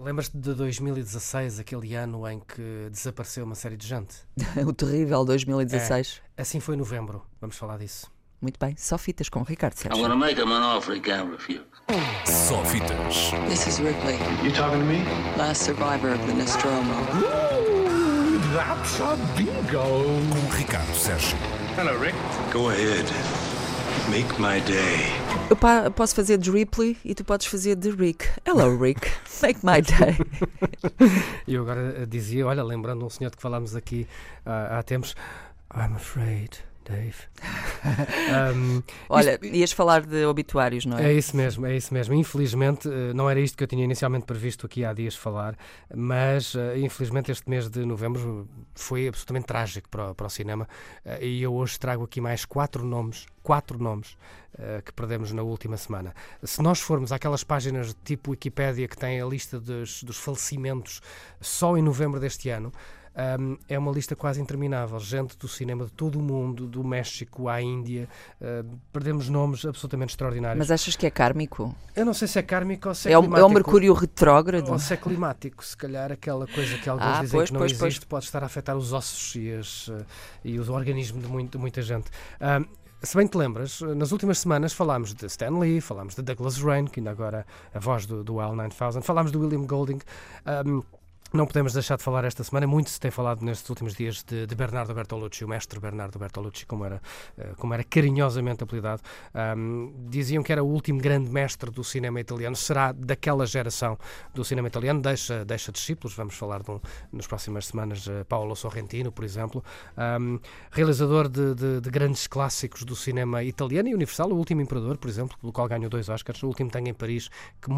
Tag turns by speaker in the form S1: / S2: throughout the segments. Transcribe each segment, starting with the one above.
S1: Lembras-te de 2016, aquele ano em que desapareceu uma série de gente?
S2: o terrível 2016.
S1: É, assim foi em novembro. Vamos falar disso.
S2: Muito bem. Só fitas com o Ricardo Sérgio.
S3: I'm gonna make him an offer he can't refuse.
S4: Só fitas.
S5: This is Ripley,
S6: You talking to me?
S5: last survivor of the Nostromo.
S6: That's a bingo.
S4: Com Ricardo Sérgio.
S6: Hello, Rick.
S3: Go ahead. Make my day.
S2: Eu posso fazer de Ripley e tu podes fazer de Rick. Hello, Rick. Make my day.
S1: E eu agora eh, dizia, olha, lembrando um senhor de que falámos aqui ah, há tempos, I'm afraid, Dave. Um,
S2: Olha, ias falar de obituários, não
S1: É
S2: é?
S1: isso mesmo, é isso mesmo. Infelizmente, eh, não era isto que eu tinha inicialmente previsto aqui há dias falar, mas eh, infelizmente este mês de novembro foi absolutamente trágico para, o- para o cinema eh, e eu hoje trago aqui mais quatro nomes, quatro nomes que perdemos na última semana. Se nós formos àquelas páginas tipo Wikipédia que têm a lista dos, dos falecimentos só em novembro deste ano, um, é uma lista quase interminável. Gente do cinema de todo o mundo, do México à Índia, uh, perdemos nomes absolutamente extraordinários.
S2: Mas achas que é kármico?
S1: Eu não sei se é kármico ou se é,
S2: É o, é o Mercúrio retrógrado?
S1: Ou se é climático, se calhar aquela coisa que alguns
S2: Ah,
S1: dizem
S2: pois,
S1: que não
S2: pois,
S1: existe
S2: pois.
S1: pode estar a afetar os ossos e, as, eh, e os organismos de, muito- de muita gente. Ahm, se bem te lembras, nas últimas semanas falámos de Stan Lee, falámos de Douglas Rain, que ainda agora a voz do, do Al 9000, falámos de William Golding. Ahm, não podemos deixar de falar esta semana, muito se tem falado nestes últimos dias de, de Bernardo Bertolucci, o mestre Bernardo Bertolucci, como era, eh, como era carinhosamente apelidado. Ahm, diziam que era o último grande mestre do cinema italiano, será daquela geração do cinema italiano, deixa, deixa discípulos, vamos falar de um, nas próximas semanas, eh, Paolo Sorrentino, por exemplo, Ahm, realizador de, de- de grandes clássicos do cinema italiano e universal, O Último Imperador, por exemplo, pelo qual ganhou dois Oscars, O Último Tango em Paris, que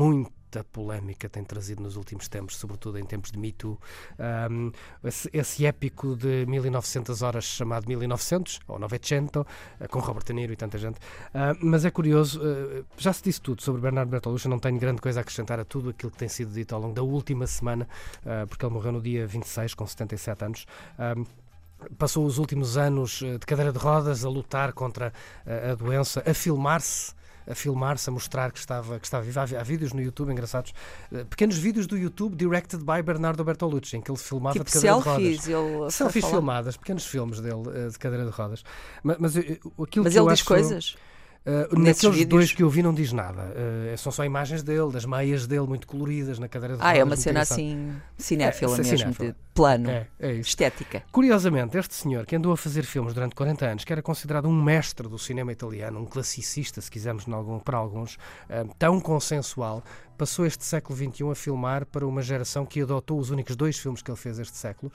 S1: muita polémica tem trazido nos últimos tempos, sobretudo em tempos de Me Too. Ahm, esse, esse épico de 1900 horas chamado 1900, ou 900, eh, com Robert Niro e tanta gente. Ah, mas é curioso, eh, já se disse tudo sobre Bernardo Bertolucci, não tenho grande coisa a acrescentar a tudo aquilo que tem sido dito ao longo da última semana, ah, porque ele morreu no dia 26, com 77 anos. Ahm, Passou os últimos anos eh, de cadeira de rodas a lutar contra a doença, a filmar-se a filmar-se, a mostrar que estava, que estava vivo. Há, há vídeos no YouTube engraçados, eh, pequenos vídeos do YouTube directed by Bernardo Bertolucci, em que ele filmava
S2: tipo
S1: de cadeira de rodas.
S2: selfies. Ele
S1: Selfies filmadas, pequenos filmes dele eh, de cadeira de rodas. Ma- Mas, eh, aquilo
S2: Mas
S1: que
S2: ele diz
S1: acho,
S2: coisas. Nesses
S1: naqueles
S2: vídeos?
S1: dois que eu vi não diz nada. Eh, são só imagens dele, das meias dele muito coloridas na cadeira de
S2: Ah, é uma cena assim cinéfila
S1: É,
S2: mesmo,
S1: cinéfila.
S2: de plano,
S1: É, é
S2: estética.
S1: Curiosamente, este senhor que andou a fazer filmes durante 40 anos, que era considerado um mestre do cinema italiano, um classicista, se quisermos, algum- para alguns, eh, tão consensual, passou este século XXI a filmar para uma geração que adotou os únicos dois filmes que ele fez este século.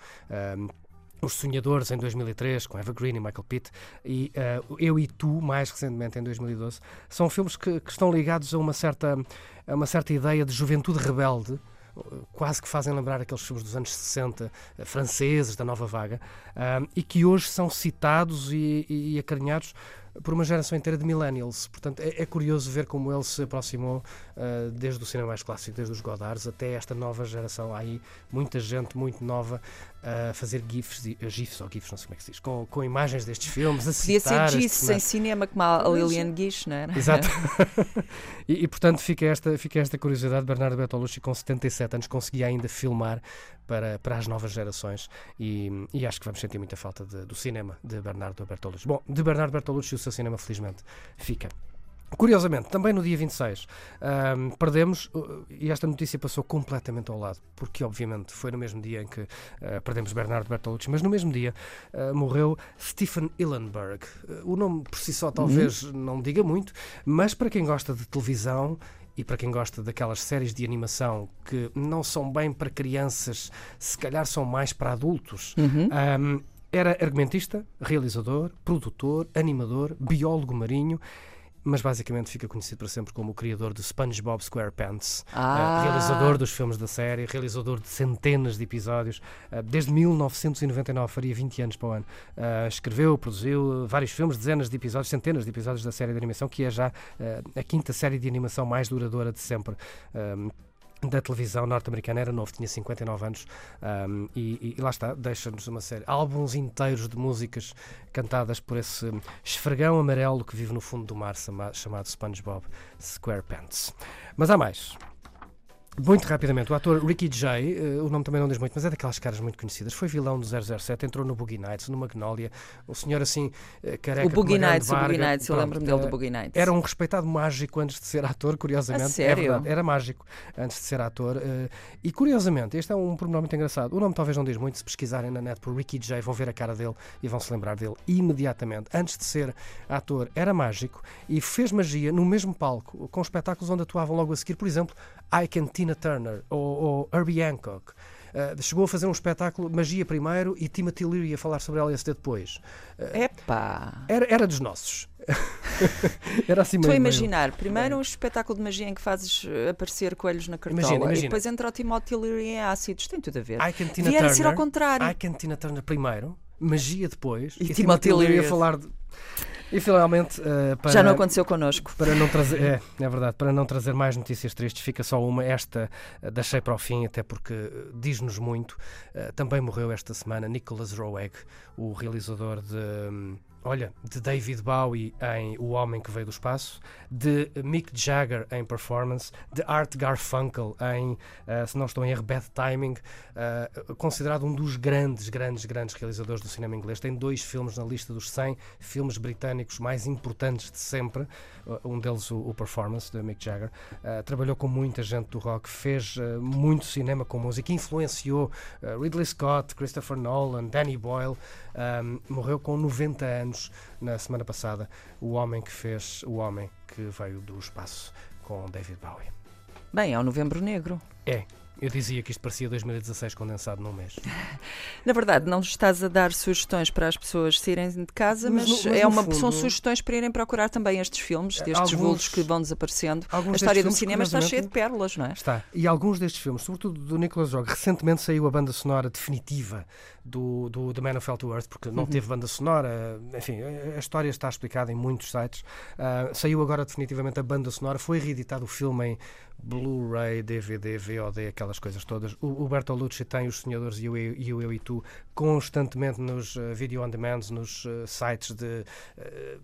S1: Eh, os Sonhadores em 2003, com Eva Green e Michael Pitt, e eh, Eu e Tu, mais recentemente em 2012, são filmes que, que estão ligados a uma certa, a uma certa ideia de juventude rebelde, quase que fazem lembrar aqueles filmes dos anos 60, eh, franceses, da nova vaga, ah, e que hoje são citados e, e acarinhados por uma geração inteira de millennials. Portanto, é, é curioso ver como ele se aproximou ah, desde o cinema mais clássico, desde os Godards, até esta nova geração. Há aí muita gente muito nova a fazer GIFs, e- GIFs ou GIFs, não sei como é que se diz, com, com imagens destes filmes, a
S2: Podia
S1: citar
S2: ser Gis em cinema, como a Lilian Guiche, não era?
S1: Exato. e, e, portanto fica esta, fica esta curiosidade. Bernardo Bertolucci, com 77 anos, conseguia ainda filmar para, para as novas gerações e, e acho que vamos sentir muita falta de- do cinema de Bernardo Bertolucci. Bom, de Bernardo Bertolucci o seu cinema, felizmente, fica. Curiosamente, também no dia 26, ahm, perdemos, uh, e esta notícia passou completamente ao lado, porque obviamente foi no mesmo dia em que ah, perdemos Bernardo Bertolucci, mas no mesmo dia ah, morreu Stephen Hillenburg. Uh, o nome por si só talvez não diga muito, mas para quem gosta de televisão e para quem gosta daquelas séries de animação que não são bem para crianças, se calhar são mais para adultos,
S2: Uhum.
S1: um, era argumentista, realizador, produtor, animador, biólogo marinho, mas basicamente fica conhecido para sempre como o criador de SpongeBob SquarePants,
S2: Ah.
S1: uh, realizador dos filmes da série, realizador de centenas de episódios, uh, desde 1999, faria 20 anos para o ano. Uh, escreveu, produziu vários filmes, dezenas de episódios, centenas de episódios da série de animação, que é já a quinta série de animação mais duradoura de sempre. Um, da televisão norte-americana era novo, tinha 59 anos um, e, e lá está, deixa-nos uma série, álbuns inteiros de músicas cantadas por esse esfregão amarelo que vive no fundo do mar chama- chamado SpongeBob SquarePants. Mas há mais. Muito rapidamente, o ator Ricky Jay, eh, o nome também não diz muito, mas é daquelas caras muito conhecidas. Foi vilão do 007, entrou no Boogie Nights, no Magnolia. Um senhor assim, eh, careca.
S2: O Boogie Nights, o Boogie. Nights, eu lembro-me dele do Boogie Nights.
S1: Era um respeitado mágico antes de ser ator, curiosamente.
S2: A sério?
S1: É verdade, era mágico antes de ser ator. eh, E curiosamente, este é um pormenor muito engraçado. O nome talvez não diz muito, se pesquisarem na net por Ricky Jay, vão ver a cara dele e vão se lembrar dele imediatamente. Antes de ser ator, era mágico e fez magia no mesmo palco, com espetáculos onde atuavam logo a seguir, por exemplo, Ike and Tina Turner ou, ou Herbie Hancock. Eh, chegou a fazer um espetáculo Magia primeiro e Timothy Leary a falar sobre LSD depois.
S2: Epá!
S1: Era, era dos nossos. era assim
S2: Estou a
S1: meio- meio-
S2: imaginar, primeiro um espetáculo de magia em que fazes eh, aparecer coelhos na cartola
S1: Imagina, imagina.
S2: e depois entra o Timothy Leary em ácidos, tem tudo a ver.
S1: Ike and Tina Turner.
S2: ser ao contrário.
S1: Ike and Tina Turner primeiro, magia depois
S2: E
S1: e,
S2: Timothy
S1: Leary a falar de... E finalmente, eh, para,
S2: Já não aconteceu connosco.
S1: para não trazer, é, é verdade, para não trazer mais notícias tristes, fica só uma, esta eh, deixei para o fim, até porque eh, diz-nos muito. Também morreu esta semana Nicholas Roeg, o realizador de, hum, olha, de David Bowie em O Homem que Veio do Espaço, de Mick Jagger em Performance, de Art Garfunkel em, eh, se não estou em erro, Bad Timing, eh, considerado um dos grandes, grandes, grandes realizadores do cinema inglês. Tem dois filmes na lista dos 100 filmes britânicos mais importantes de sempre. Uh, Um deles, o, o Performance, de Mick Jagger. Uh, trabalhou com muita gente do rock, fez uh, muito cinema com música, influenciou uh, Ridley Scott, Christopher Nolan, Danny Boyle. Morreu com 90 anos na semana passada. O homem que fez O Homem que Veio do Espaço com David Bowie.
S2: Bem, é o Novembro Negro.
S1: É. Eu dizia que isto parecia 2016 condensado num mês.
S2: Na verdade, não estás a dar sugestões para as pessoas saírem de casa,
S1: Mas
S2: mas,
S1: mas
S2: é uma,
S1: fundo-
S2: são sugestões para irem procurar também estes filmes, destes
S1: Alguns-
S2: vultos que vão desaparecendo. A história do cinema está cheia de pérolas, não é?
S1: Está. E alguns destes filmes, sobretudo do Nicholas Rogue, recentemente saiu a banda sonora definitiva do, do The Man Who Fell to Earth, porque não teve banda sonora, enfim, a história está explicada em muitos sites. Ah, saiu agora definitivamente a banda sonora, foi reeditado o filme em Blu-ray, DVD, VOD, aquelas coisas todas. O, o Bertolucci tem os Sonhadores e o, Eu- e o Eu e Tu constantemente nos ah, video on demands, nos ah, sites de ah,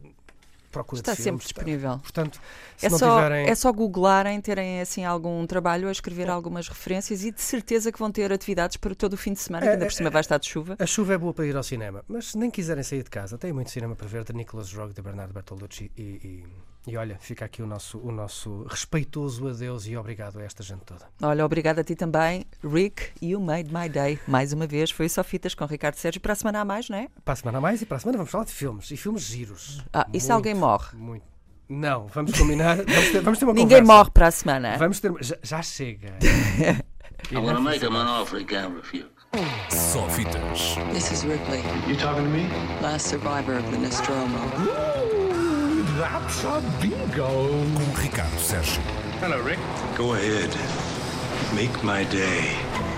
S1: procura
S2: Está
S1: de
S2: sempre
S1: filmes.
S2: disponível.
S1: Portanto, se
S2: É só,
S1: tiverem...
S2: é só googlarem, terem assim algum trabalho a escrever algumas referências e de certeza que vão ter atividades para todo o fim de semana, que ainda por cima vai estar de chuva.
S1: A chuva é boa para ir ao cinema, mas se nem quiserem sair de casa, tem muito cinema para ver de Nicholas Rogue, de Bernardo Bertolucci e, e, e olha, fica aqui o nosso, o nosso respeitoso adeus e obrigado a esta gente toda.
S2: Olha, obrigada a ti também, Rick. You made my day. Mais uma vez, foi só fitas com Ricardo Sérgio. Para a semana a mais, não é?
S1: Para a semana a mais e para a semana vamos falar de filmes e filmes giros.
S2: Ah, e se
S1: Muito,
S2: alguém morre?
S1: Muito. Não, vamos combinar. Vamos ter, vamos ter uma
S2: Ninguém
S1: conversa.
S2: morre para a semana.
S1: Vamos ter. Já, já chega.
S3: I'm gonna make him an offer he can't refuse.
S4: Só fitas.
S5: This is Ripley,
S6: You talking to me?
S5: last survivor of the Nostromo.
S6: That's a bingo.
S4: Com Ricardo Sérgio.
S6: Hello, Rick.
S3: Go ahead. Make my day.